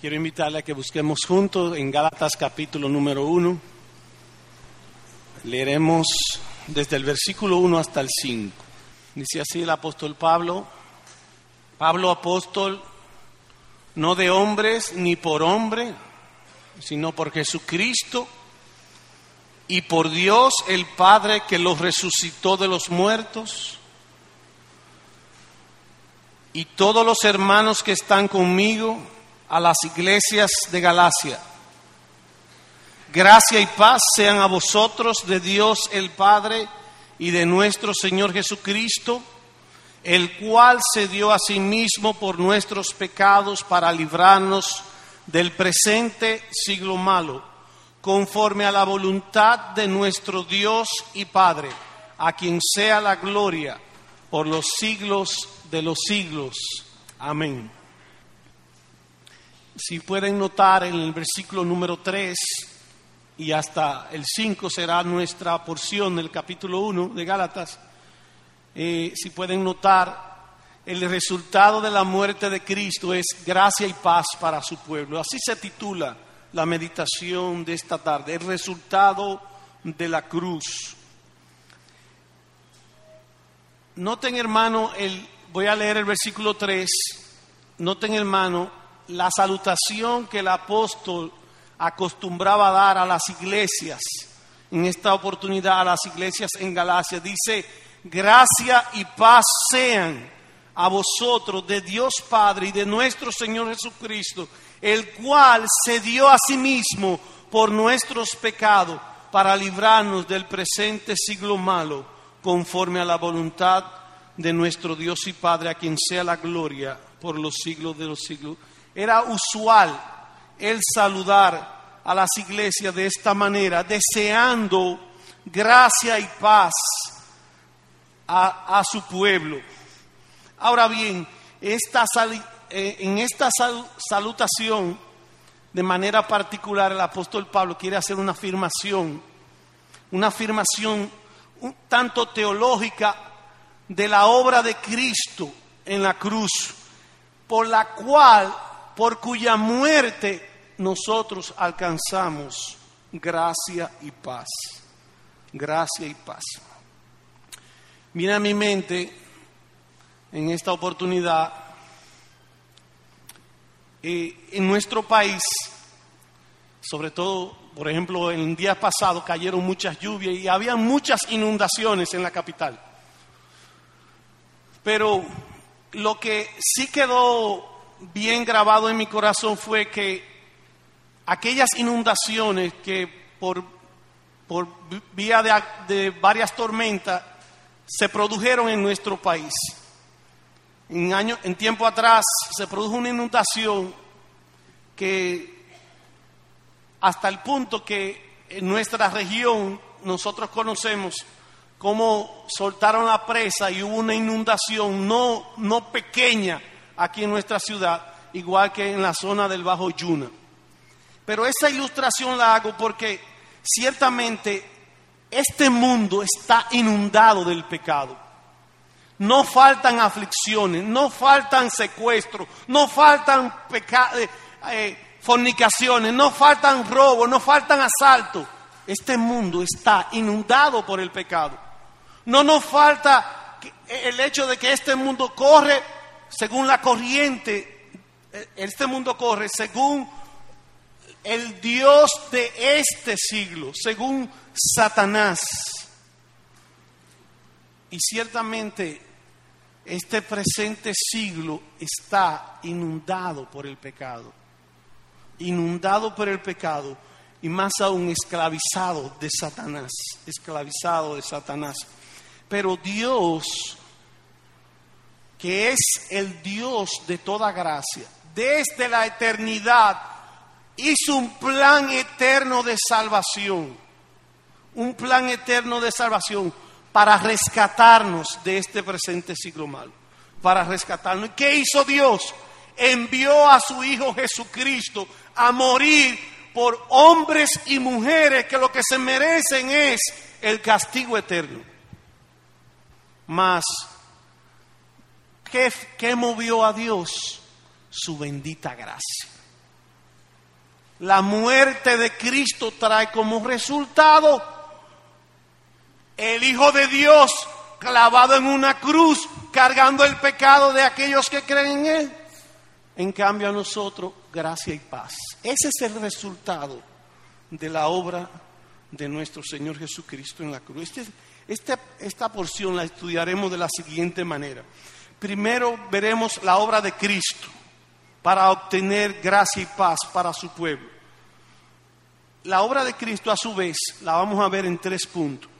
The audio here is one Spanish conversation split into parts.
Quiero invitarle a que busquemos juntos en Gálatas capítulo número 1. Leeremos desde el versículo 1 hasta el 5. Dice así el apóstol Pablo, Pablo apóstol, no de hombres ni por hombre, sino por Jesucristo y por Dios el Padre que los resucitó de los muertos, y todos los hermanos que están conmigo a las iglesias de Galacia. Gracia y paz sean a vosotros de Dios el Padre y de nuestro Señor Jesucristo, el cual se dio a sí mismo por nuestros pecados para librarnos del presente siglo malo conforme a la voluntad de nuestro Dios y Padre, a quien sea la gloria por los siglos de los siglos. Amén. Si pueden notar en el versículo número 3 y hasta el 5 será nuestra porción del capítulo 1 de Gálatas, eh, si pueden notar, el resultado de la muerte de Cristo es gracia y paz para su pueblo. Así se titula la meditación de esta tarde, el resultado de la cruz. Noten hermano, el, voy a leer el versículo 3, noten hermano la salutación que el apóstol acostumbraba a dar a las iglesias, en esta oportunidad a las iglesias en Galacia. Dice, gracia y paz sean a vosotros de Dios Padre y de nuestro Señor Jesucristo el cual se dio a sí mismo por nuestros pecados para librarnos del presente siglo malo, conforme a la voluntad de nuestro Dios y Padre, a quien sea la gloria por los siglos de los siglos. Era usual el saludar a las iglesias de esta manera, deseando gracia y paz a, su pueblo. Ahora bien, esta eh, en esta salutación, de manera particular, el apóstol Pablo quiere hacer una afirmación, una afirmación un tanto teológica de la obra de Cristo en la cruz, por la cual, por cuya muerte nosotros alcanzamos gracia y paz. Gracia y paz. Viene a mi mente en esta oportunidad eh, en nuestro país, sobre todo, por ejemplo, el día pasado cayeron muchas lluvias y había muchas inundaciones en la capital. Pero lo que sí quedó bien grabado en mi corazón fue que aquellas inundaciones que por, por vía de, de varias tormentas se produjeron en nuestro país. En, año, en tiempo atrás se produjo una inundación que hasta el punto que en nuestra región nosotros conocemos cómo soltaron la presa y hubo una inundación no, no pequeña aquí en nuestra ciudad, igual que en la zona del Bajo Yuna. Pero esa ilustración la hago porque ciertamente este mundo está inundado del pecado no faltan aflicciones, no faltan secuestros, no faltan eh, eh, fornicaciones, no faltan robos, no faltan asaltos. Este mundo está inundado por el pecado. No nos falta el hecho de que este mundo corre según la corriente, eh, este mundo corre según el Dios de este siglo, según Satanás. Y ciertamente este presente siglo está inundado por el pecado, inundado por el pecado y más aún esclavizado de Satanás, esclavizado de Satanás. Pero Dios, que es el Dios de toda gracia, desde la eternidad hizo un plan eterno de salvación, un plan eterno de salvación para rescatarnos de este presente siglo malo, para rescatarnos. ¿Qué hizo Dios? Envió a su Hijo Jesucristo a morir por hombres y mujeres que lo que se merecen es el castigo eterno. Mas, ¿qué, movió a Dios? Su bendita gracia. la muerte de Cristo trae como resultado el Hijo de Dios clavado en una cruz, cargando el pecado de aquellos que creen en Él. En cambio a nosotros, gracia y paz. Ese es el resultado de la obra de nuestro Señor Jesucristo en la cruz. Este, esta porción la estudiaremos de la siguiente manera. Primero veremos la obra de Cristo para obtener gracia y paz para su pueblo. La obra de Cristo a su vez la vamos a ver en tres puntos.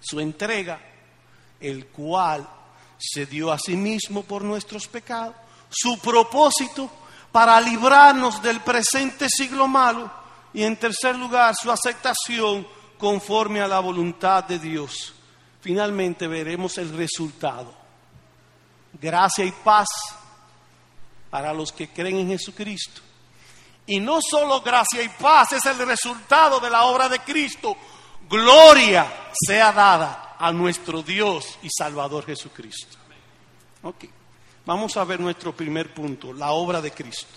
Su entrega, el cual se dio a sí mismo por nuestros pecados. Su propósito para librarnos del presente siglo malo. Y en tercer lugar, su aceptación conforme a la voluntad de Dios. Finalmente veremos el resultado. Gracia y paz para los que creen en Jesucristo. Y no solo gracia y paz es el resultado de la obra de Cristo, gloria sea dada a nuestro Dios y Salvador Jesucristo. Ok, vamos a ver nuestro primer punto, la obra de Cristo.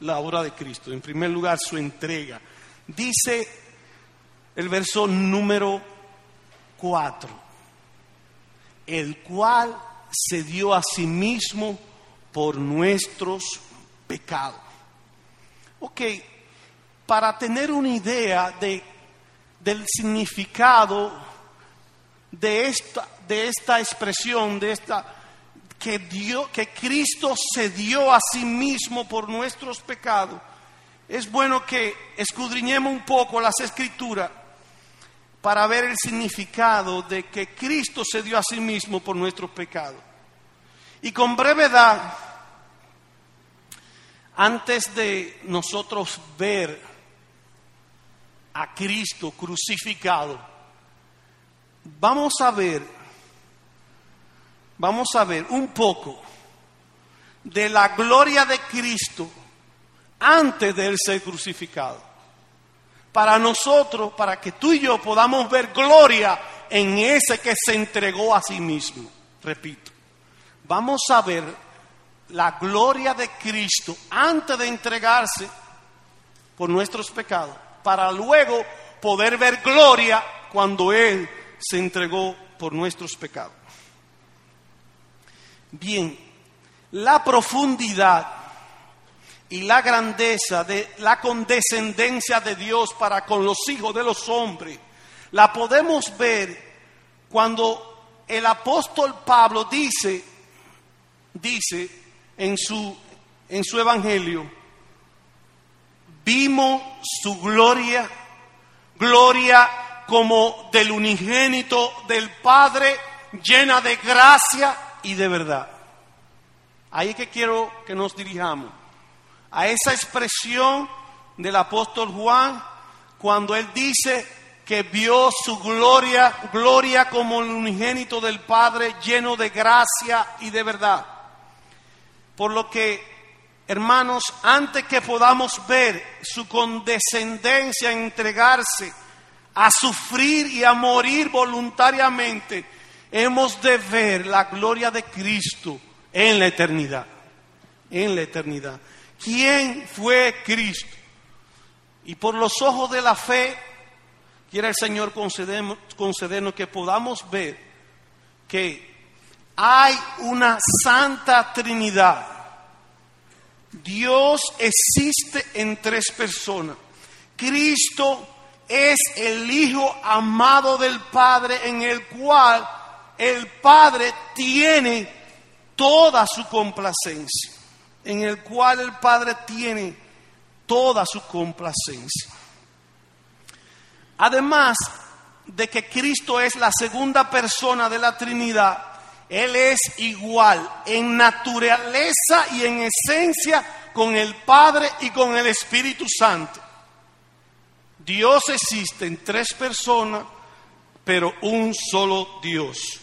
La obra de Cristo. En primer lugar, su entrega. Dice el verso número 4, el cual se dio a sí mismo por nuestros pecados. Ok, para tener una idea de, del significado de esta, de esta expresión, de esta que, dio, que Cristo se dio a sí mismo por nuestros pecados, es bueno que escudriñemos un poco las escrituras para ver el significado de que Cristo se dio a sí mismo por nuestros pecados. Y con brevedad, antes de nosotros ver a Cristo crucificado, vamos a ver, vamos a ver un poco de la gloria de Cristo antes de él ser crucificado. Para nosotros, para que tú y yo podamos ver gloria en ese que se entregó a sí mismo. Repito vamos a ver la gloria de Cristo antes de entregarse por nuestros pecados, para luego poder ver gloria cuando Él se entregó por nuestros pecados. Bien, la profundidad y la grandeza de la condescendencia de Dios para con los hijos de los hombres, la podemos ver cuando el apóstol Pablo dice dice en su, en su evangelio, vimos su gloria, gloria como del unigénito del Padre, llena de gracia y de verdad. Ahí es que quiero que nos dirijamos a esa expresión del apóstol Juan cuando él dice que vio su gloria, gloria como el unigénito del Padre, lleno de gracia y de verdad. Por lo que, hermanos, antes que podamos ver su condescendencia en entregarse a sufrir y a morir voluntariamente, hemos de ver la gloria de Cristo en la eternidad. En la eternidad. ¿Quién fue Cristo? Y por los ojos de la fe, quiere el Señor concedernos que podamos ver que hay una santa Trinidad. Dios existe en tres personas. Cristo es el Hijo amado del Padre en el cual el Padre tiene toda su complacencia. En el cual el Padre tiene toda su complacencia. Además de que Cristo es la segunda persona de la Trinidad, él es igual en naturaleza y en esencia con el Padre y con el Espíritu Santo. Dios existe en tres personas, pero un solo Dios.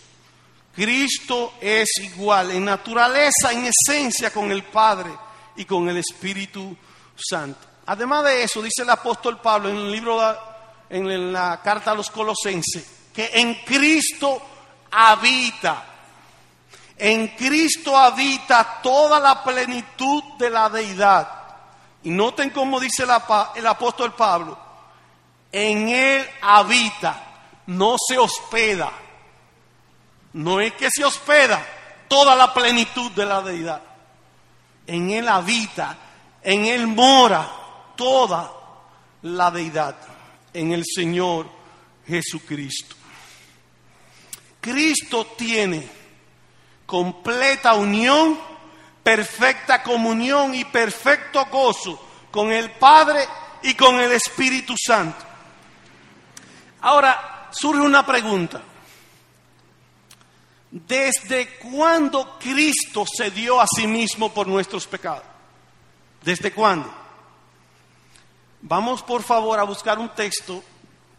Cristo es igual en naturaleza, en esencia con el Padre y con el Espíritu Santo. Además de eso, dice el apóstol Pablo en el libro, en la carta a los colosenses, que en Cristo habita en Cristo habita toda la plenitud de la deidad. Y noten cómo dice el apóstol Pablo, en él habita, no se hospeda. No es que se hospeda toda la plenitud de la deidad. En él habita, en él mora toda la deidad, en el Señor Jesucristo. Cristo tiene completa unión, perfecta comunión y perfecto gozo con el Padre y con el Espíritu Santo. Ahora surge una pregunta. ¿Desde cuándo Cristo se dio a sí mismo por nuestros pecados? ¿Desde cuándo? Vamos por favor a buscar un texto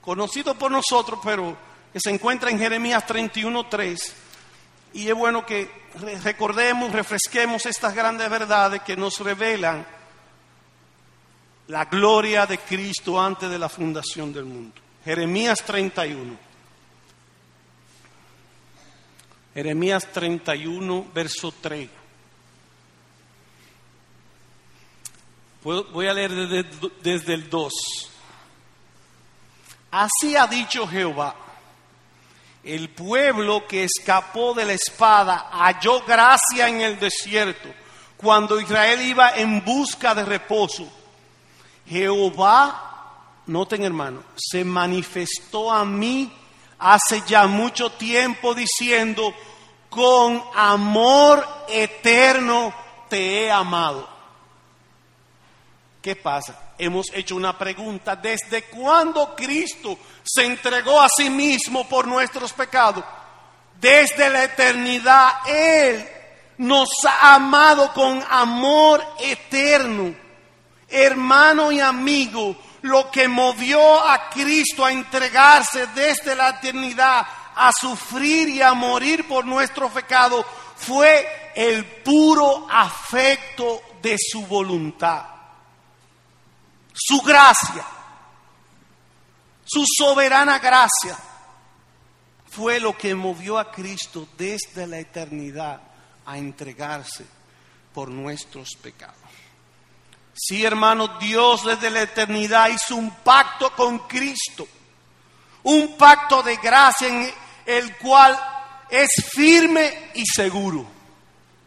conocido por nosotros, pero que se encuentra en Jeremías 31.3. Y es bueno que recordemos, refresquemos estas grandes verdades que nos revelan la gloria de Cristo antes de la fundación del mundo. Jeremías 31. Jeremías 31, verso 3. Voy a leer desde, el 2. Así ha dicho Jehová el pueblo que escapó de la espada halló gracia en el desierto cuando Israel iba en busca de reposo. Jehová, noten hermano, se manifestó a mí hace ya mucho tiempo diciendo, con amor eterno te he amado. ¿Qué pasa? hemos hecho una pregunta. ¿Desde cuándo Cristo se entregó a sí mismo por nuestros pecados? Desde la eternidad Él nos ha amado con amor eterno. Hermano y amigo, lo que movió a Cristo a entregarse desde la eternidad a sufrir y a morir por nuestro pecado fue el puro afecto de su voluntad su gracia, su soberana gracia, fue lo que movió a Cristo desde la eternidad a entregarse por nuestros pecados. Sí, hermano, Dios desde la eternidad hizo un pacto con Cristo, un pacto de gracia en el cual es firme y seguro,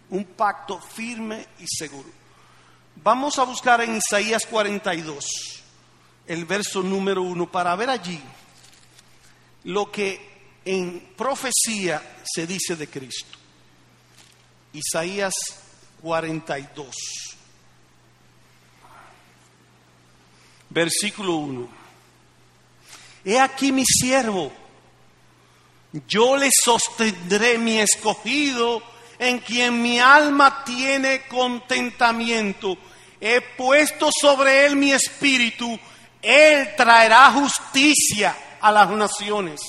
un pacto firme y seguro. Vamos a buscar en Isaías 42, el verso número uno, para ver allí lo que en profecía se dice de Cristo. Isaías 42, versículo 1. He aquí mi siervo, yo le sostendré mi escogido, en quien mi alma tiene contentamiento he puesto sobre él mi espíritu, él traerá justicia a las naciones.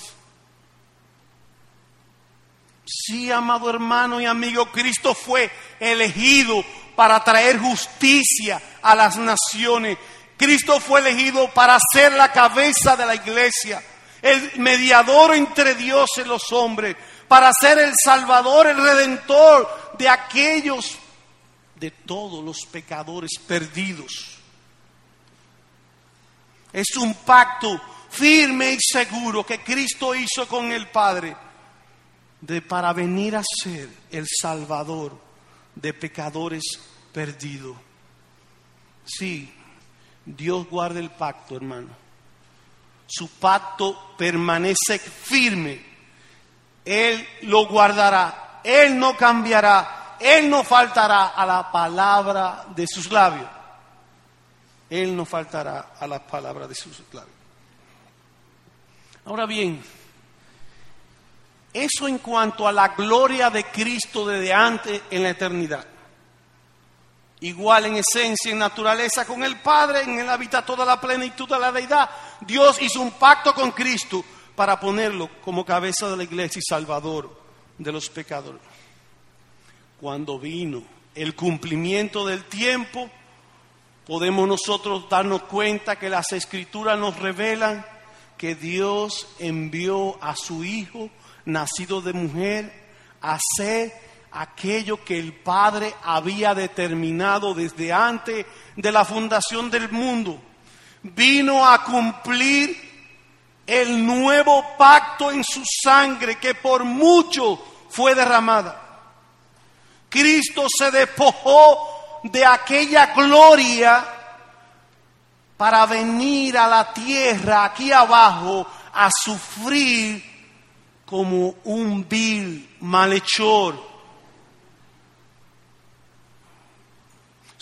Sí, amado hermano y amigo, Cristo fue elegido para traer justicia a las naciones. Cristo fue elegido para ser la cabeza de la iglesia, el mediador entre Dios y los hombres, para ser el salvador, el redentor de aquellos de todos los pecadores perdidos. Es un pacto firme y seguro que Cristo hizo con el Padre de para venir a ser el Salvador de pecadores perdidos. Sí, Dios guarda el pacto, hermano. Su pacto permanece firme. Él lo guardará. Él no cambiará. Él no faltará a la palabra de sus labios. Él no faltará a la palabra de sus labios. Ahora bien, eso en cuanto a la gloria de Cristo desde antes en la eternidad. Igual en esencia, en naturaleza con el Padre, en él habita toda la plenitud de la deidad. Dios hizo un pacto con Cristo para ponerlo como cabeza de la iglesia y salvador de los pecadores cuando vino el cumplimiento del tiempo, podemos nosotros darnos cuenta que las escrituras nos revelan que Dios envió a su Hijo, nacido de mujer, a ser aquello que el Padre había determinado desde antes de la fundación del mundo. Vino a cumplir el nuevo pacto en su sangre que por mucho fue derramada. Cristo se despojó de aquella gloria para venir a la tierra aquí abajo a sufrir como un vil malhechor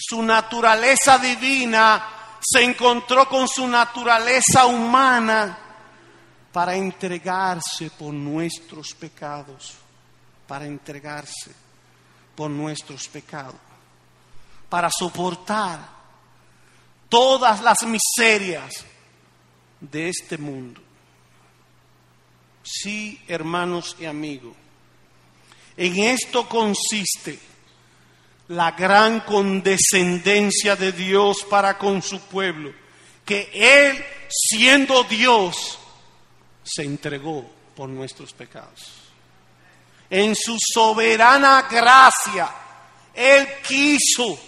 Su naturaleza divina se encontró con su naturaleza humana para entregarse por nuestros pecados, para entregarse por nuestros pecados, para soportar todas las miserias de este mundo. Sí, hermanos y amigos, en esto consiste la gran condescendencia de Dios para con su pueblo, que Él, siendo Dios, se entregó por nuestros pecados. En su soberana gracia, Él quiso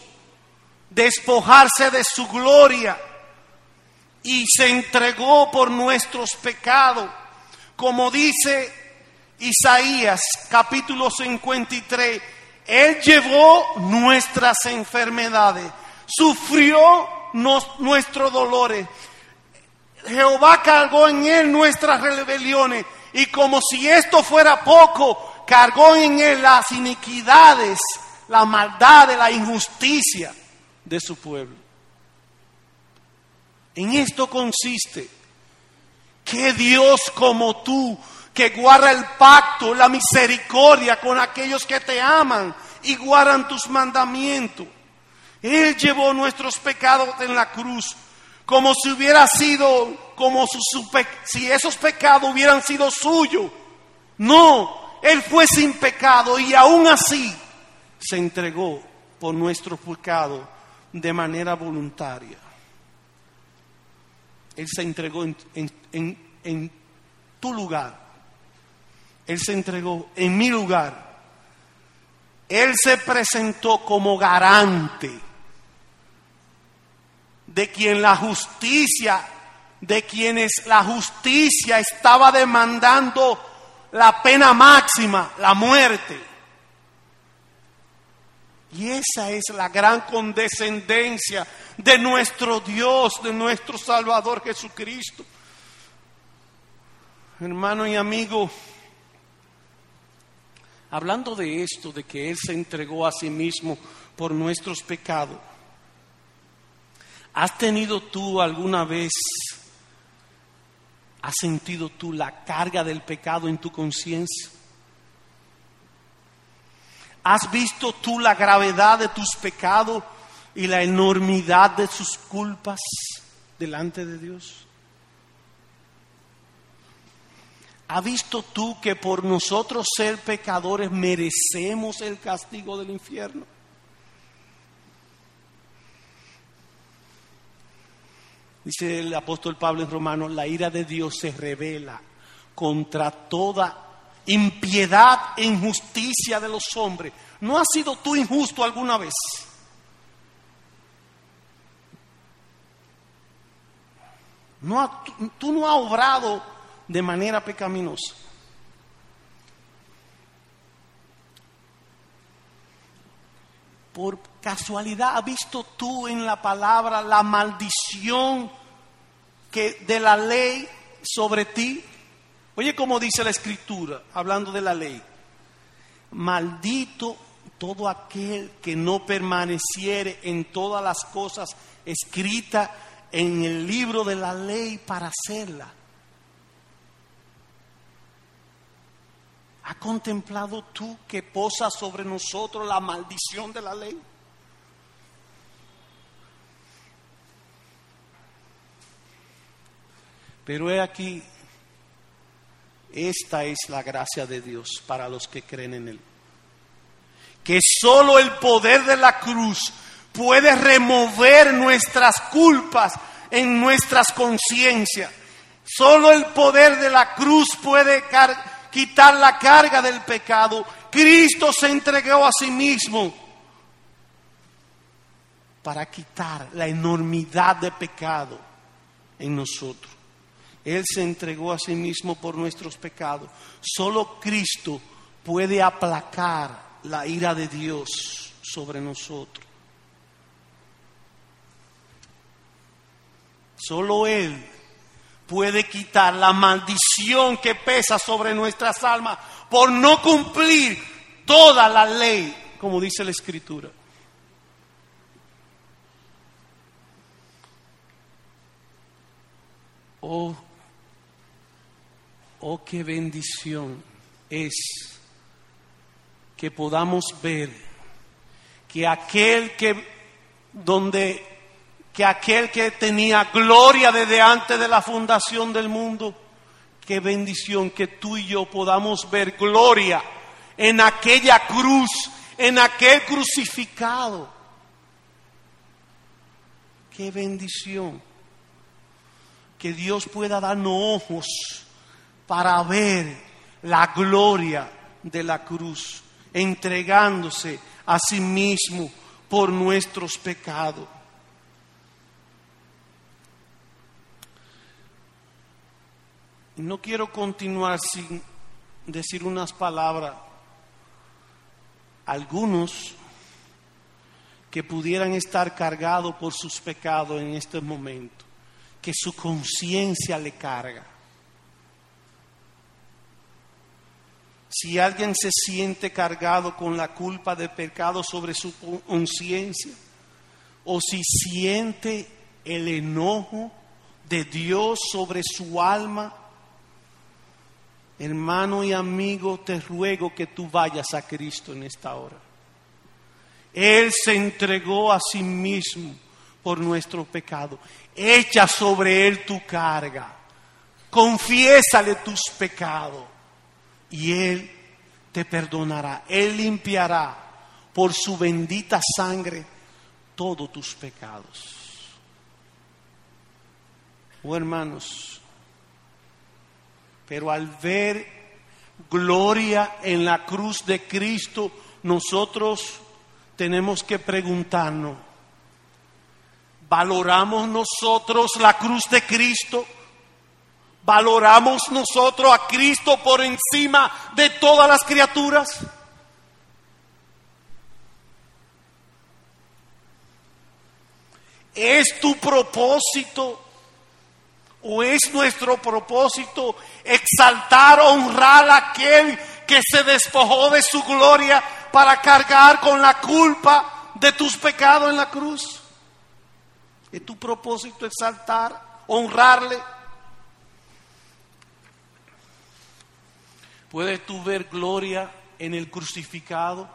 despojarse de su gloria y se entregó por nuestros pecados, como dice Isaías capítulo 53 él llevó nuestras enfermedades, sufrió nuestros dolores. Jehová cargó en él nuestras rebeliones y como si esto fuera poco, cargó en él las iniquidades, la maldad, la injusticia de su pueblo. En esto consiste que Dios como tú que guarda el pacto, la misericordia con aquellos que te aman y guardan tus mandamientos. Él llevó nuestros pecados en la cruz, como si hubiera sido, como si esos pecados hubieran sido suyos. No, Él fue sin pecado y aún así se entregó por nuestro pecado de manera voluntaria. Él se entregó en tu lugar él se entregó en mi lugar. Él se presentó como garante de quien la justicia, de quienes la justicia estaba demandando la pena máxima, la muerte. Y esa es la gran condescendencia de nuestro Dios, de nuestro Salvador Jesucristo. Hermano y amigo, hablando de esto, de que Él se entregó a sí mismo por nuestros pecados, ¿has tenido tú alguna vez, has sentido tú la carga del pecado en tu conciencia? ¿Has visto tú la gravedad de tus pecados y la enormidad de sus culpas delante de Dios? ¿Ha visto tú que por nosotros ser pecadores merecemos el castigo del infierno? Dice el apóstol Pablo en Romanos, la ira de Dios se revela contra toda impiedad e injusticia de los hombres. ¿No has sido tú injusto alguna vez? No, tú no has obrado de manera pecaminosa. Por casualidad, ¿has visto tú en la palabra la maldición que de la ley sobre ti? Oye, como dice la escritura, hablando de la ley. Maldito todo aquel que no permaneciere en todas las cosas escritas en el libro de la ley para hacerla. ¿Ha contemplado tú que posa sobre nosotros la maldición de la ley? Pero he aquí, esta es la gracia de Dios para los que creen en Él. Que solo el poder de la cruz puede remover nuestras culpas en nuestras conciencias. Solo el poder de la cruz puede quitar la carga del pecado Cristo se entregó a sí mismo para quitar la enormidad de pecado en nosotros. Él se entregó a sí mismo por nuestros pecados. Solo Cristo puede aplacar la ira de Dios sobre nosotros. Solo Él puede quitar la maldición que pesa sobre nuestras almas por no cumplir toda la ley, como dice la Escritura. Oh, oh, qué bendición es que podamos ver que aquel que donde que aquel que tenía gloria desde antes de la fundación del mundo, qué bendición que tú y yo podamos ver gloria en aquella cruz, en aquel crucificado. Qué bendición que Dios pueda darnos ojos para ver la gloria de la cruz, entregándose a sí mismo por nuestros pecados. No quiero continuar sin decir unas palabras. Algunos que pudieran estar cargados por sus pecados en este momento, que su conciencia le carga. Si alguien se siente cargado con la culpa de pecado sobre su conciencia, o si siente el enojo de Dios sobre su alma, Hermano y amigo, te ruego que tú vayas a Cristo en esta hora. Él se entregó a sí mismo por nuestro pecado. Echa sobre Él tu carga. Confiésale tus pecados y Él te perdonará. Él limpiará por su bendita sangre todos tus pecados. Oh hermanos, pero al ver gloria en la cruz de Cristo, nosotros tenemos que preguntarnos, ¿valoramos nosotros la cruz de Cristo? ¿Valoramos nosotros a Cristo por encima de todas las criaturas? ¿Es tu propósito ¿O es nuestro propósito exaltar, honrar a aquel que se despojó de su gloria para cargar con la culpa de tus pecados en la cruz? ¿Es tu propósito exaltar, honrarle? ¿Puedes tú ver gloria en el crucificado?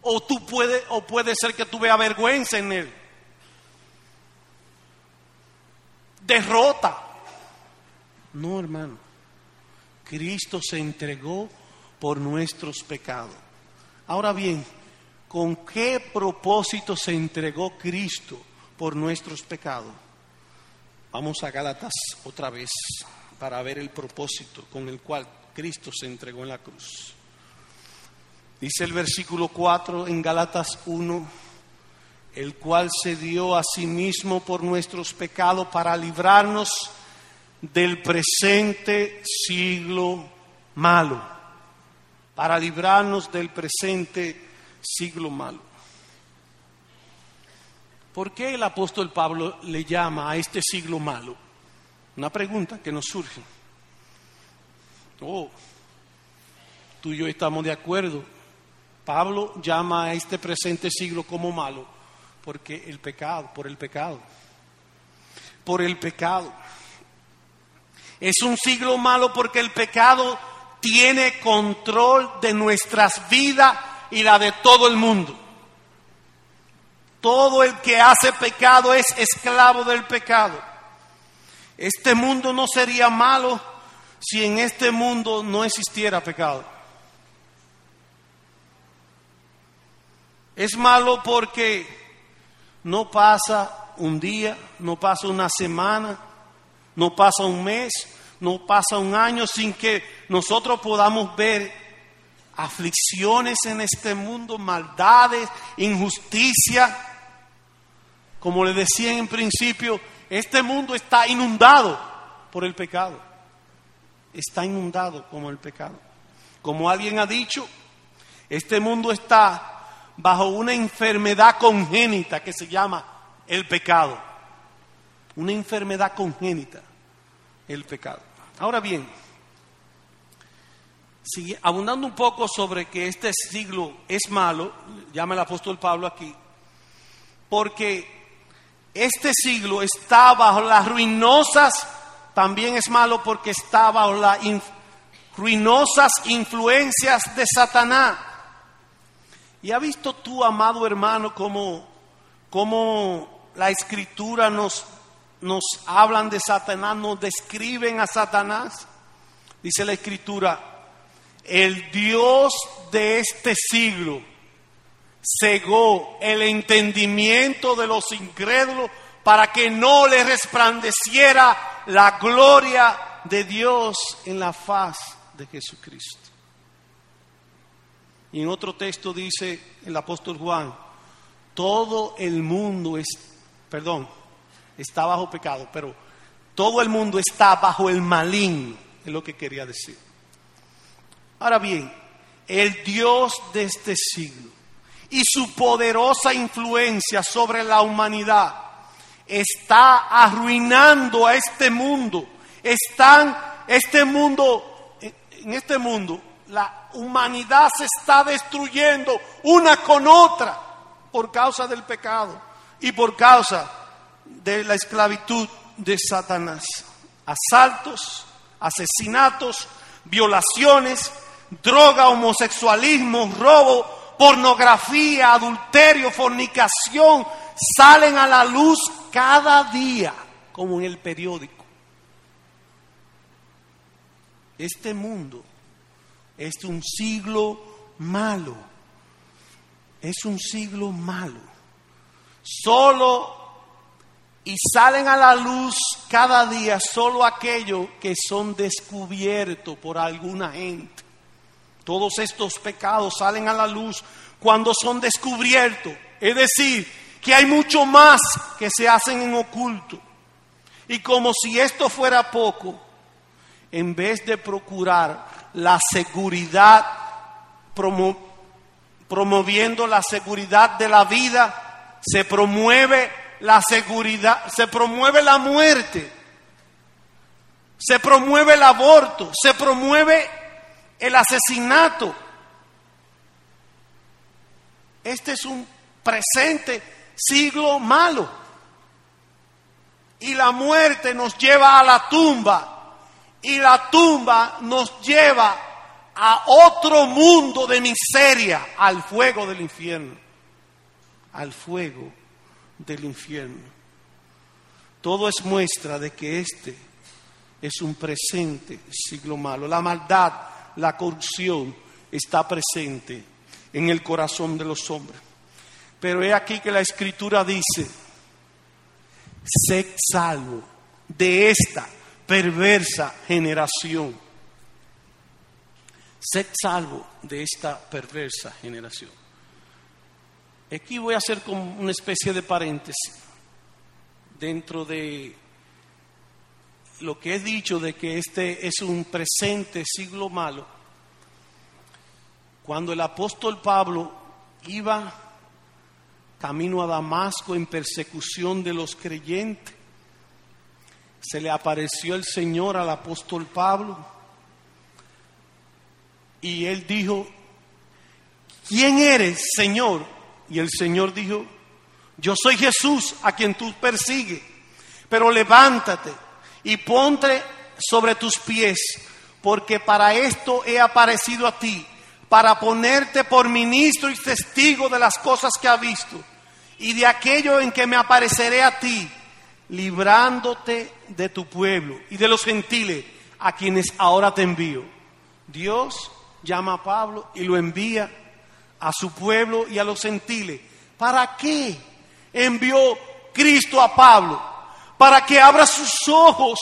¿O, tú puede, o puede ser que tú veas vergüenza en él? Derrota. No, hermano. Cristo se entregó por nuestros pecados. Ahora bien, ¿con qué propósito se entregó Cristo por nuestros pecados? Vamos a Gálatas otra vez para ver el propósito con el cual Cristo se entregó en la cruz. Dice el versículo 4 en Gálatas 1 el cual se dio a sí mismo por nuestros pecados para librarnos del presente siglo malo, para librarnos del presente siglo malo. ¿Por qué el apóstol Pablo le llama a este siglo malo? Una pregunta que nos surge. Oh, tú y yo estamos de acuerdo. Pablo llama a este presente siglo como malo porque el pecado, por el pecado, por el pecado. Es un siglo malo porque el pecado tiene control de nuestras vidas y la de todo el mundo. Todo el que hace pecado es esclavo del pecado. Este mundo no sería malo si en este mundo no existiera pecado. Es malo porque no pasa un día, no pasa una semana, no pasa un mes, no pasa un año sin que nosotros podamos ver aflicciones en este mundo, maldades, injusticia. Como le decía en principio, este mundo está inundado por el pecado. Está inundado como el pecado. Como alguien ha dicho, este mundo está bajo una enfermedad congénita que se llama el pecado. Una enfermedad congénita, el pecado. Ahora bien, abundando un poco sobre que este siglo es malo, llama el apóstol Pablo aquí, porque este siglo está bajo las ruinosas, también es malo porque está bajo las ruinosas influencias de Satanás. Y ha visto tú, amado hermano, cómo, cómo la escritura nos, nos hablan de Satanás, nos describen a Satanás. Dice la escritura, el Dios de este siglo cegó el entendimiento de los incrédulos para que no le resplandeciera la gloria de Dios en la faz de Jesucristo. Y en otro texto dice el apóstol Juan, todo el mundo es, perdón, está bajo pecado, pero todo el mundo está bajo el maligno, es lo que quería decir. Ahora bien, el Dios de este siglo y su poderosa influencia sobre la humanidad está arruinando a este mundo. Están, este mundo, en este mundo, la humanidad se está destruyendo una con otra por causa del pecado y por causa de la esclavitud de Satanás. Asaltos, asesinatos, violaciones, droga, homosexualismo, robo, pornografía, adulterio, fornicación, salen a la luz cada día, como en el periódico. Este mundo es un siglo malo, es un siglo malo. Solo y salen a la luz cada día solo aquellos que son descubiertos por alguna gente. Todos estos pecados salen a la luz cuando son descubiertos. Es decir, que hay mucho más que se hacen en oculto. Y como si esto fuera poco, en vez de procurar la seguridad, promoviendo la seguridad de la vida, se promueve la seguridad, se promueve la muerte, se promueve el aborto, se promueve el asesinato. Este es un presente siglo malo. Y la muerte nos lleva a la tumba. Y la tumba nos lleva a otro mundo de miseria, al fuego del infierno. Al fuego del infierno. Todo es muestra de que este es un presente siglo malo. La maldad la corrupción está presente en el corazón de los hombres. Pero he aquí que la escritura dice, sé salvo de esta perversa generación. Sé salvo de esta perversa generación. Aquí voy a hacer como una especie de paréntesis dentro de lo que he dicho de que este es un presente siglo malo, cuando el apóstol Pablo iba camino a Damasco en persecución de los creyentes, se le apareció el Señor al apóstol Pablo y él dijo, ¿quién eres, Señor? Y el Señor dijo, yo soy Jesús a quien tú persigues, pero levántate y ponte sobre tus pies, porque para esto he aparecido a ti, para ponerte por ministro y testigo de las cosas que ha visto y de aquello en que me apareceré a ti, librándote de tu pueblo y de los gentiles a quienes ahora te envío. Dios llama a Pablo y lo envía a su pueblo y a los gentiles. ¿Para qué envió Cristo a Pablo? para que abra sus ojos,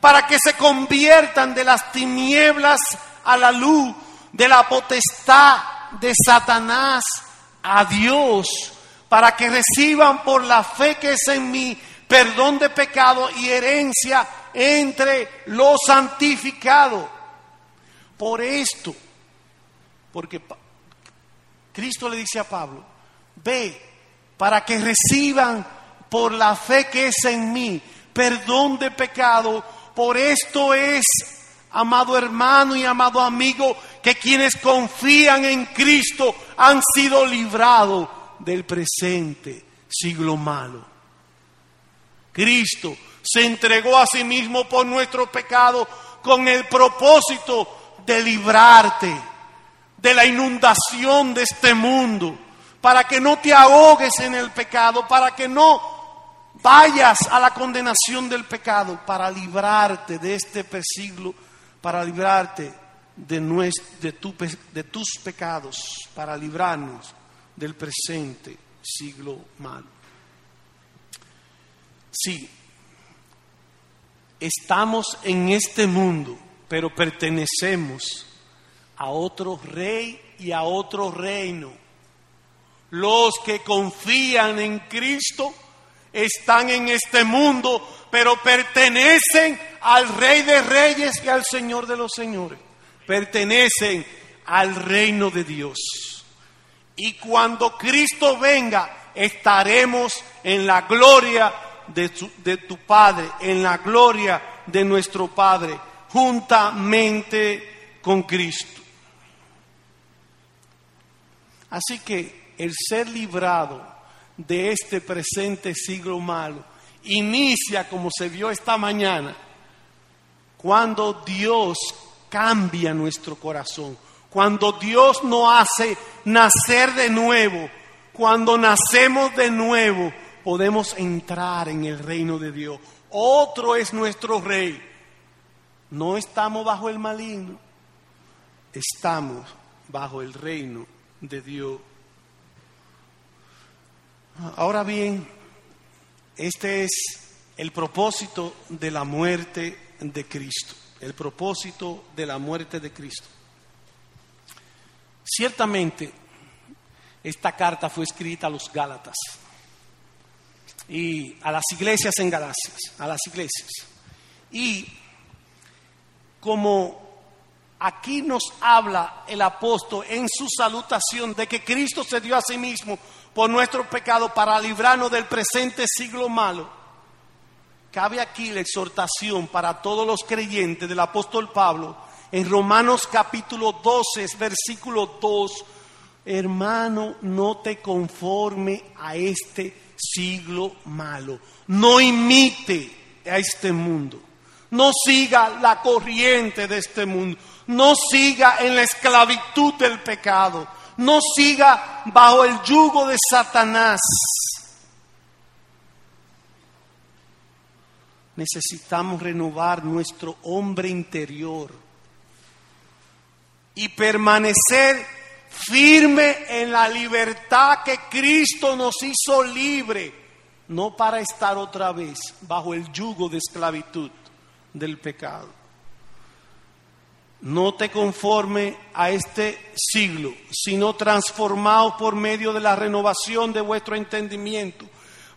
para que se conviertan de las tinieblas a la luz, de la potestad de Satanás a Dios, para que reciban por la fe que es en mí perdón de pecado y herencia entre los santificados. Por esto, porque Cristo le dice a Pablo, ve para que reciban por la fe que es en mí perdón de pecado. Por esto es, amado hermano y amado amigo, que quienes confían en Cristo han sido librados del presente siglo malo. Cristo se entregó a sí mismo por nuestro pecado con el propósito de librarte de la inundación de este mundo, para que no te ahogues en el pecado, para que no vayas a la condenación del pecado, para librarte de este siglo, para librarte de, de, de tus pecados, para librarnos del presente siglo malo. Sí, estamos en este mundo, pero pertenecemos a otro rey y a otro reino. Los que confían en Cristo están en este mundo, pero pertenecen al Rey de Reyes y al Señor de los Señores. Pertenecen al reino de Dios. Y cuando Cristo venga, estaremos en la gloria de tu, Padre, en la gloria de nuestro Padre, juntamente con Cristo. Así que el ser librado de este presente siglo malo inicia como se vio esta mañana, cuando Dios cambia nuestro corazón, cuando Dios nos hace nacer de nuevo, cuando nacemos de nuevo, podemos entrar en el reino de Dios. Otro es nuestro rey. No estamos bajo el maligno, estamos bajo el reino de Dios. Ahora bien, este es el propósito de la muerte de Cristo, el propósito de la muerte de Cristo. Ciertamente, esta carta fue escrita a los Gálatas y a las iglesias en Galacias, a las iglesias. Y como Aquí nos habla el apóstol en su salutación de que Cristo se dio a sí mismo por nuestro pecado para librarnos del presente siglo malo. Cabe aquí la exhortación para todos los creyentes del apóstol Pablo en Romanos capítulo 12, versículo 2. Hermano, no te conforme a este siglo malo. No imite a este mundo. No siga la corriente de este mundo no siga en la esclavitud del pecado, no siga bajo el yugo de Satanás. Necesitamos renovar nuestro hombre interior y permanecer firme en la libertad que Cristo nos hizo libre, no para estar otra vez bajo el yugo de esclavitud del pecado. No te conforme a este siglo, sino transformado por medio de la renovación de vuestro entendimiento,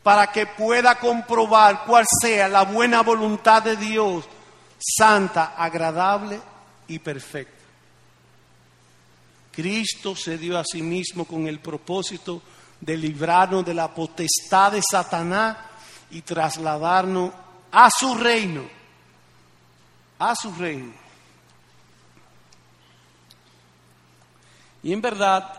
para que pueda comprobar cuál sea la buena voluntad de Dios, santa, agradable y perfecta. Cristo se dio a sí mismo con el propósito de librarnos de la potestad de Satanás y trasladarnos a su reino, a su reino. Y en verdad,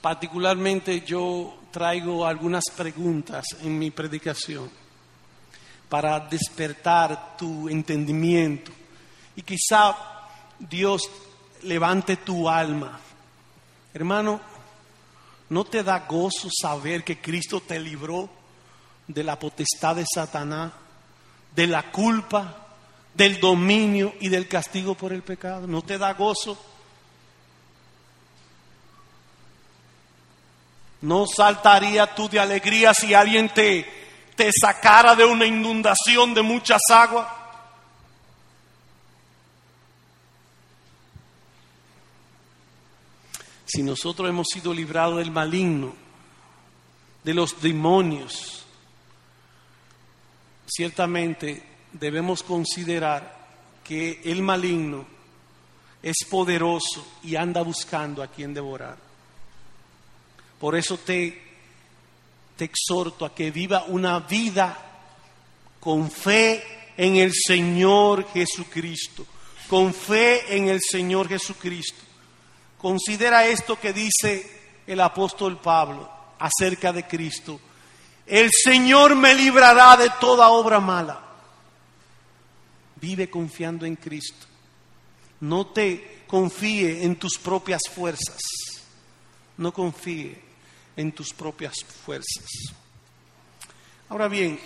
particularmente yo traigo algunas preguntas en mi predicación para despertar tu entendimiento y quizá Dios levante tu alma. Hermano, ¿no te da gozo saber que Cristo te libró de la potestad de Satanás, de la culpa, del dominio y del castigo por el pecado? ¿No te da gozo? ¿No saltaría tú de alegría si alguien te, te sacara de una inundación de muchas aguas? Si nosotros hemos sido librados del maligno, de los demonios, ciertamente debemos considerar que el maligno es poderoso y anda buscando a quien devorar. Por eso te, te exhorto a que viva una vida con fe en el Señor Jesucristo, con fe en el Señor Jesucristo. Considera esto que dice el apóstol Pablo acerca de Cristo. El Señor me librará de toda obra mala. Vive confiando en Cristo. No te confíe en tus propias fuerzas. No confíe en tus propias fuerzas. Ahora bien,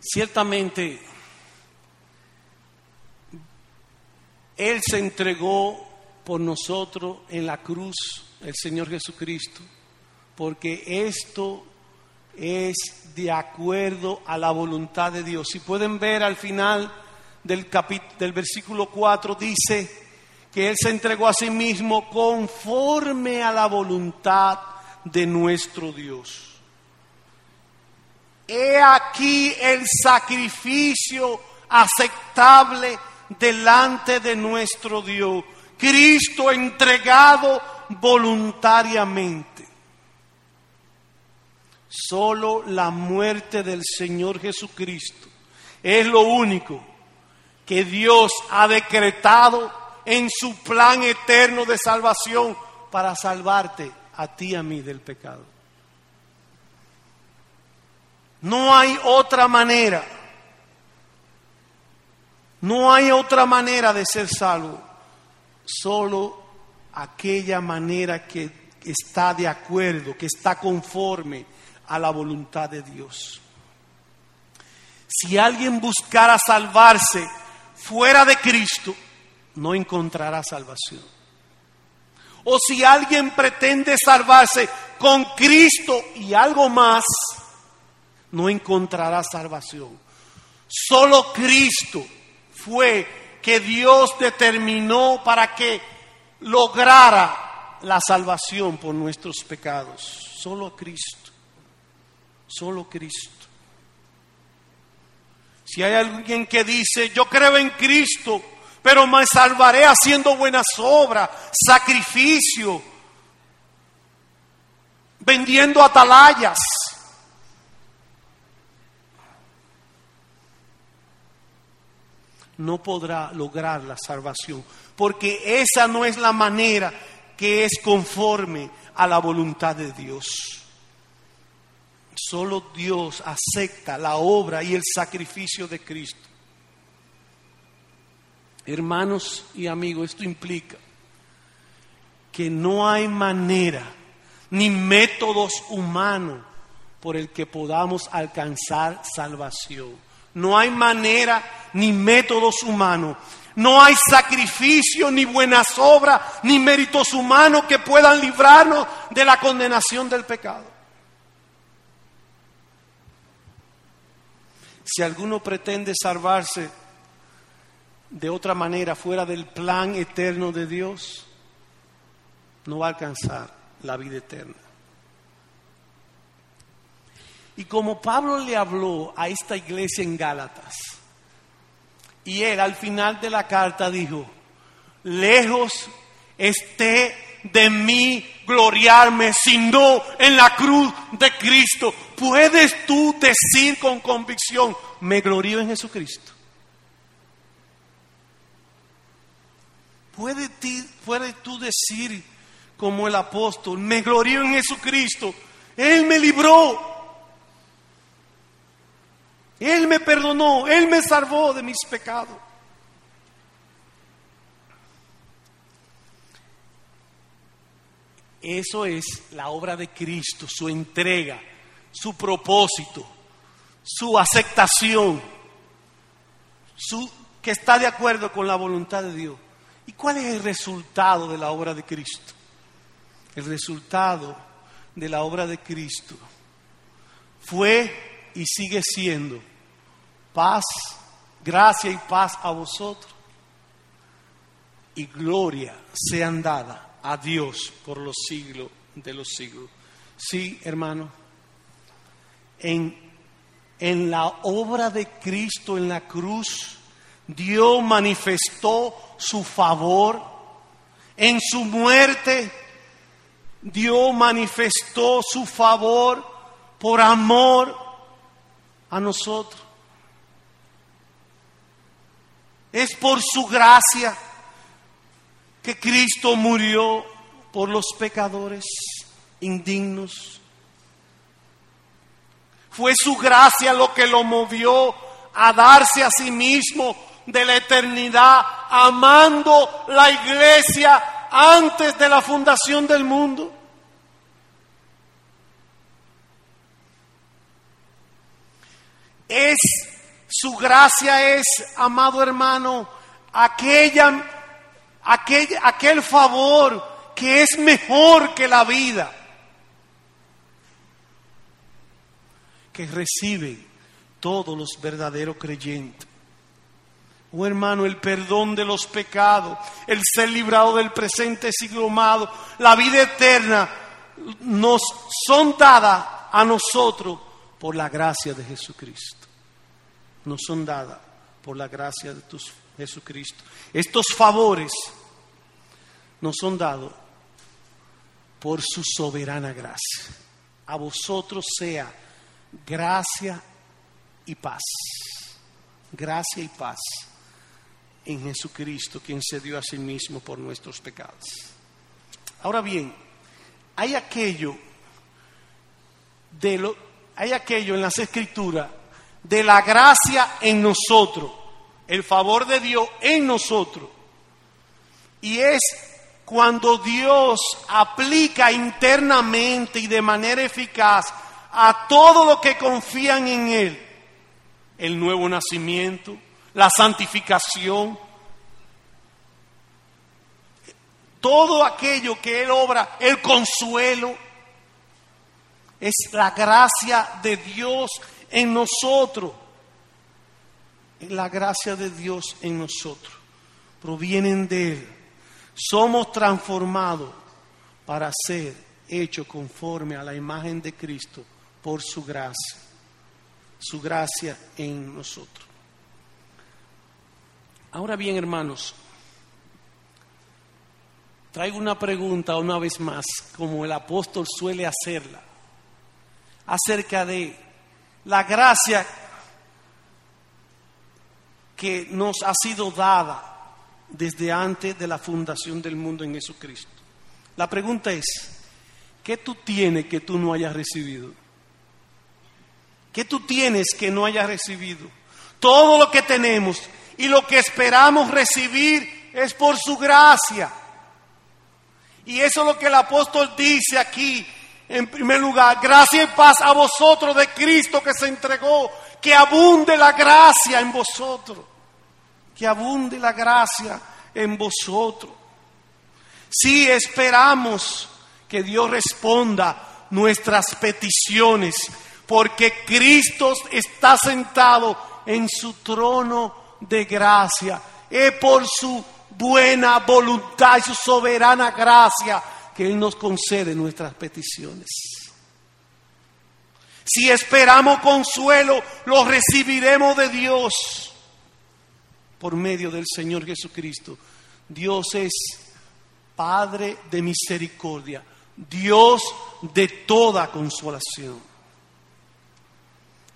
ciertamente Él se entregó por nosotros en la cruz, el Señor Jesucristo, porque esto es de acuerdo a la voluntad de Dios. Si pueden ver al final del, del versículo 4, dice que Él se entregó a sí mismo conforme a la voluntad de nuestro Dios. He aquí el sacrificio aceptable delante de nuestro Dios Cristo entregado voluntariamente. Solo la muerte del Señor Jesucristo es lo único que Dios ha decretado en su plan eterno de salvación para salvarte a ti y a mí del pecado. No hay otra manera. No hay otra manera de ser salvo solo aquella manera que está de acuerdo, que está conforme a la voluntad de Dios. Si alguien buscara salvarse fuera de Cristo, no encontrará salvación. O si alguien pretende salvarse con Cristo y algo más, no encontrará salvación. Solo Cristo fue que Dios determinó para que lograra la salvación por nuestros pecados. Solo Cristo. Solo Cristo. Si hay alguien que dice, yo creo en Cristo, pero me salvaré haciendo buenas obras, sacrificio, vendiendo atalayas, no podrá lograr la salvación, porque esa no es la manera que es conforme a la voluntad de Dios. Solo Dios acepta la obra y el sacrificio de Cristo. Hermanos y amigos, esto implica que no hay manera ni métodos humanos por el que podamos alcanzar salvación. No hay manera ni métodos humanos. No hay sacrificio, ni buenas obras, ni méritos humanos que puedan librarnos de la condenación del pecado. Si alguno pretende salvarse de otra manera fuera del plan eterno de Dios, no va a alcanzar la vida eterna. Y como Pablo le habló a esta iglesia en Gálatas, y él al final de la carta dijo, lejos esté de mí gloriarme, sino en la cruz de Cristo. ¿Puedes tú decir con convicción, me glorío en Jesucristo? ¿Puedes, puedes tú decir como el apóstol, me glorío en Jesucristo? Él me libró él me perdonó, Él me salvó de mis pecados. Eso es la obra de Cristo, su entrega, su propósito, su aceptación, su, que está de acuerdo con la voluntad de Dios. ¿Y cuál es el resultado de la obra de Cristo? El resultado de la obra de Cristo fue y sigue siendo paz, gracia y paz a vosotros y gloria sean dadas a Dios por los siglos de los siglos. Sí, hermano, en, en la obra de Cristo en la cruz, Dios manifestó su favor. En su muerte, Dios manifestó su favor por amor a nosotros. Es por su gracia que Cristo murió por los pecadores indignos. Fue su gracia lo que lo movió a darse a sí mismo de la eternidad, amando la iglesia antes de la fundación del mundo. Es su gracia es, amado hermano, aquella, aquel, aquel favor que es mejor que la vida, que reciben todos los verdaderos creyentes. Oh hermano, el perdón de los pecados, el ser librado del presente siglo amado, la vida eterna, nos son dadas a nosotros por la gracia de Jesucristo. Nos son dadas por la gracia de Jesucristo. Estos favores nos son dados por su soberana gracia. A vosotros sea gracia y paz. Gracia y paz en Jesucristo, quien se dio a sí mismo por nuestros pecados. Ahora bien, hay aquello de lo, hay aquello en las escrituras de la gracia en nosotros, el favor de Dios en nosotros. Y es cuando Dios aplica internamente y de manera eficaz a todo lo que confían en Él, el nuevo nacimiento, la santificación, todo aquello que Él obra, el consuelo, es la gracia de Dios en nosotros. La gracia de Dios en nosotros. Provienen de Él. Somos transformados para ser hechos conforme a la imagen de Cristo por su gracia. Su gracia en nosotros. Ahora bien, hermanos, traigo una pregunta una vez más, como el apóstol suele hacerla, acerca de la gracia que nos ha sido dada desde antes de la fundación del mundo en Jesucristo. La pregunta es, ¿qué tú tienes que tú no hayas recibido? ¿Qué tú tienes que no hayas recibido? Todo lo que tenemos y lo que esperamos recibir es por su gracia. Y eso es lo que el apóstol dice aquí. En primer lugar, gracia y paz a vosotros de Cristo que se entregó, que abunde la gracia en vosotros, que abunde la gracia en vosotros. Si esperamos que Dios responda nuestras peticiones, porque Cristo está sentado en su trono de gracia. Es por su buena voluntad y su soberana gracia que Él nos concede nuestras peticiones. Si esperamos consuelo, lo recibiremos de Dios por medio del Señor Jesucristo. Dios es Padre de misericordia, Dios de toda consolación.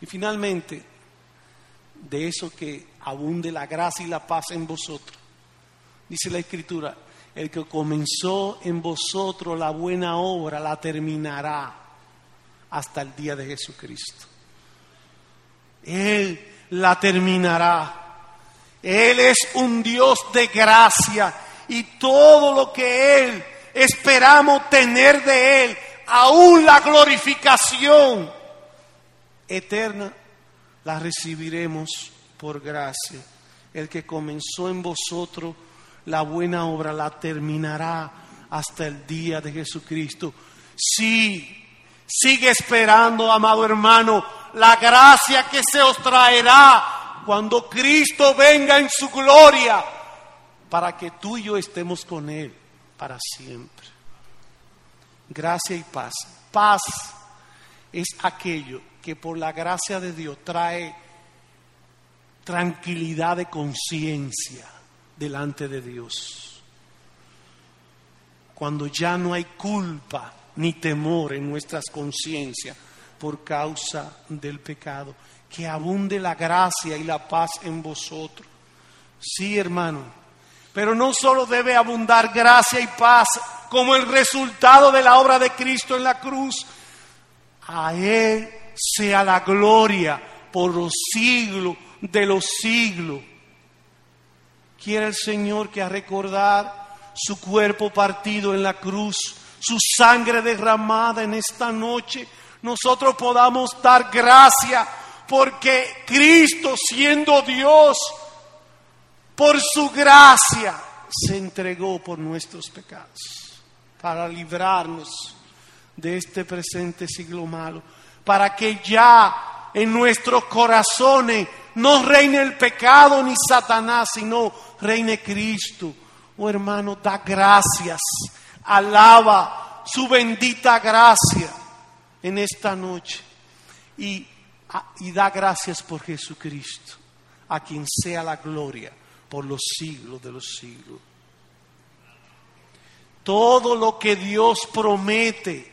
Y finalmente, de eso que abunde la gracia y la paz en vosotros. Dice la Escritura, el que comenzó en vosotros la buena obra la terminará hasta el día de Jesucristo. Él la terminará. Él es un Dios de gracia y todo lo que Él esperamos tener de Él, aún la glorificación eterna, la recibiremos por gracia. El que comenzó en vosotros la buena obra la terminará hasta el día de Jesucristo. Sí, sigue esperando, amado hermano, la gracia que se os traerá cuando Cristo venga en su gloria para que tú y yo estemos con Él para siempre. Gracia y paz. Paz es aquello que por la gracia de Dios trae tranquilidad de conciencia delante de Dios. Cuando ya no hay culpa ni temor en nuestras conciencias por causa del pecado. Que abunde la gracia y la paz en vosotros. Sí, hermano. Pero no solo debe abundar gracia y paz como el resultado de la obra de Cristo en la cruz. A Él sea la gloria por los siglos de los siglos. Quiere el Señor que a recordar su cuerpo partido en la cruz, su sangre derramada en esta noche, nosotros podamos dar gracia porque Cristo siendo Dios, por su gracia, se entregó por nuestros pecados, para librarnos de este presente siglo malo, para que ya en nuestros corazones no reine el pecado ni Satanás, sino reine Cristo. Oh hermano, da gracias, alaba su bendita gracia en esta noche y, y da gracias por Jesucristo, a quien sea la gloria por los siglos de los siglos. Todo lo que Dios promete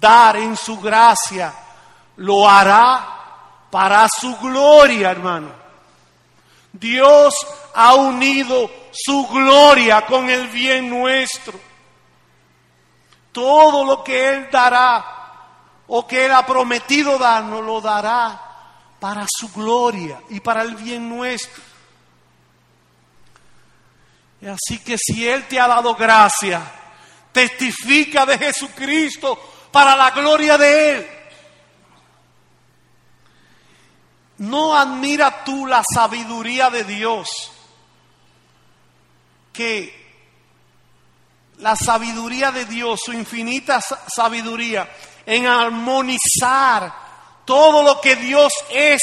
dar en su gracia, lo hará para su gloria, hermano. Dios ha unido su gloria con el bien nuestro. Todo lo que Él dará o que Él ha prometido darnos, lo dará para su gloria y para el bien nuestro. Así que si Él te ha dado gracia, testifica de Jesucristo para la gloria de Él. ¿No admira tú la sabiduría de Dios? Que la sabiduría de Dios, su infinita sabiduría, en armonizar todo lo que Dios es,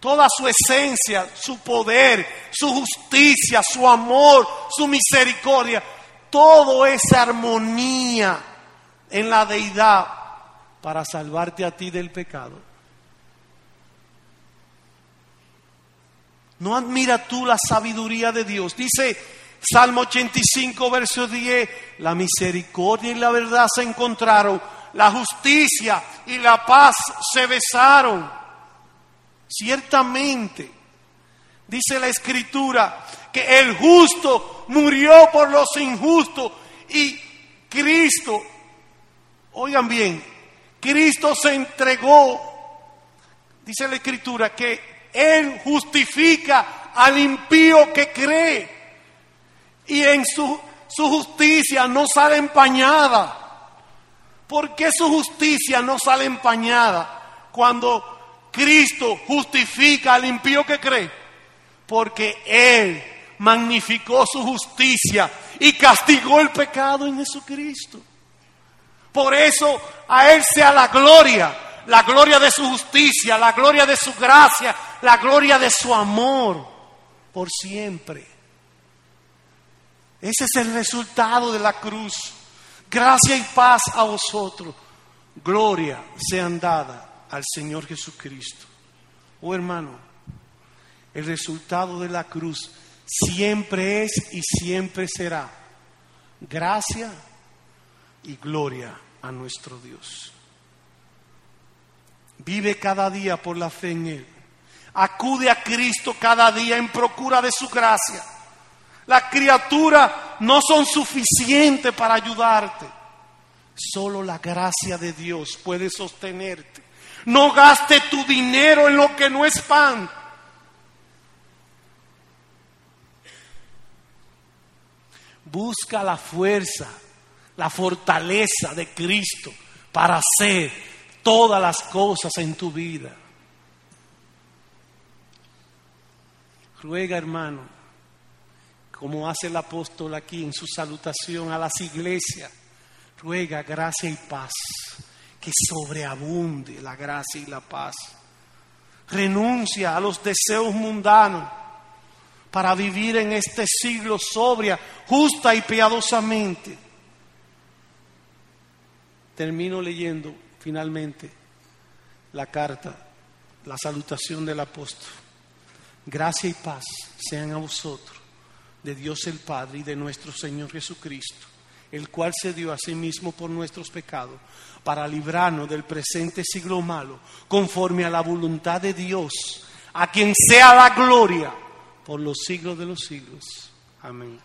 toda su esencia, su poder, su justicia, su amor, su misericordia, todo esa armonía en la deidad para salvarte a ti del pecado. ¿No admira tú la sabiduría de Dios? Dice Salmo 85, verso 10, la misericordia y la verdad se encontraron la justicia y la paz se besaron. Ciertamente, dice la escritura, que el justo murió por los injustos y Cristo, oigan bien, Cristo se entregó, dice la escritura, que Él justifica al impío que cree y en su, su justicia no sale empañada. ¿Por qué su justicia no sale empañada cuando Cristo justifica al impío que cree? Porque Él magnificó su justicia y castigó el pecado en Jesucristo. Por eso a Él sea la gloria, la gloria de su justicia, la gloria de su gracia, la gloria de su amor por siempre. Ese es el resultado de la cruz. Gracia y paz a vosotros. Gloria sean dada al Señor Jesucristo. Oh hermano, el resultado de la cruz siempre es y siempre será gracia y gloria a nuestro Dios. Vive cada día por la fe en Él. Acude a Cristo cada día en procura de su gracia las criaturas no son suficientes para ayudarte. Solo la gracia de Dios puede sostenerte. No gaste tu dinero en lo que no es pan. Busca la fuerza, la fortaleza de Cristo para hacer todas las cosas en tu vida. Ruega, hermano, como hace el apóstol aquí en su salutación a las iglesias, ruega gracia y paz, que sobreabunde la gracia y la paz. Renuncia a los deseos mundanos, para vivir en este siglo sobria, justa y piadosamente. Termino leyendo finalmente la carta, la salutación del apóstol. Gracia y paz sean a vosotros, de Dios el Padre y de nuestro Señor Jesucristo, el cual se dio a sí mismo por nuestros pecados, para librarnos del presente siglo malo, conforme a la voluntad de Dios, a quien sea la gloria por los siglos de los siglos. Amén.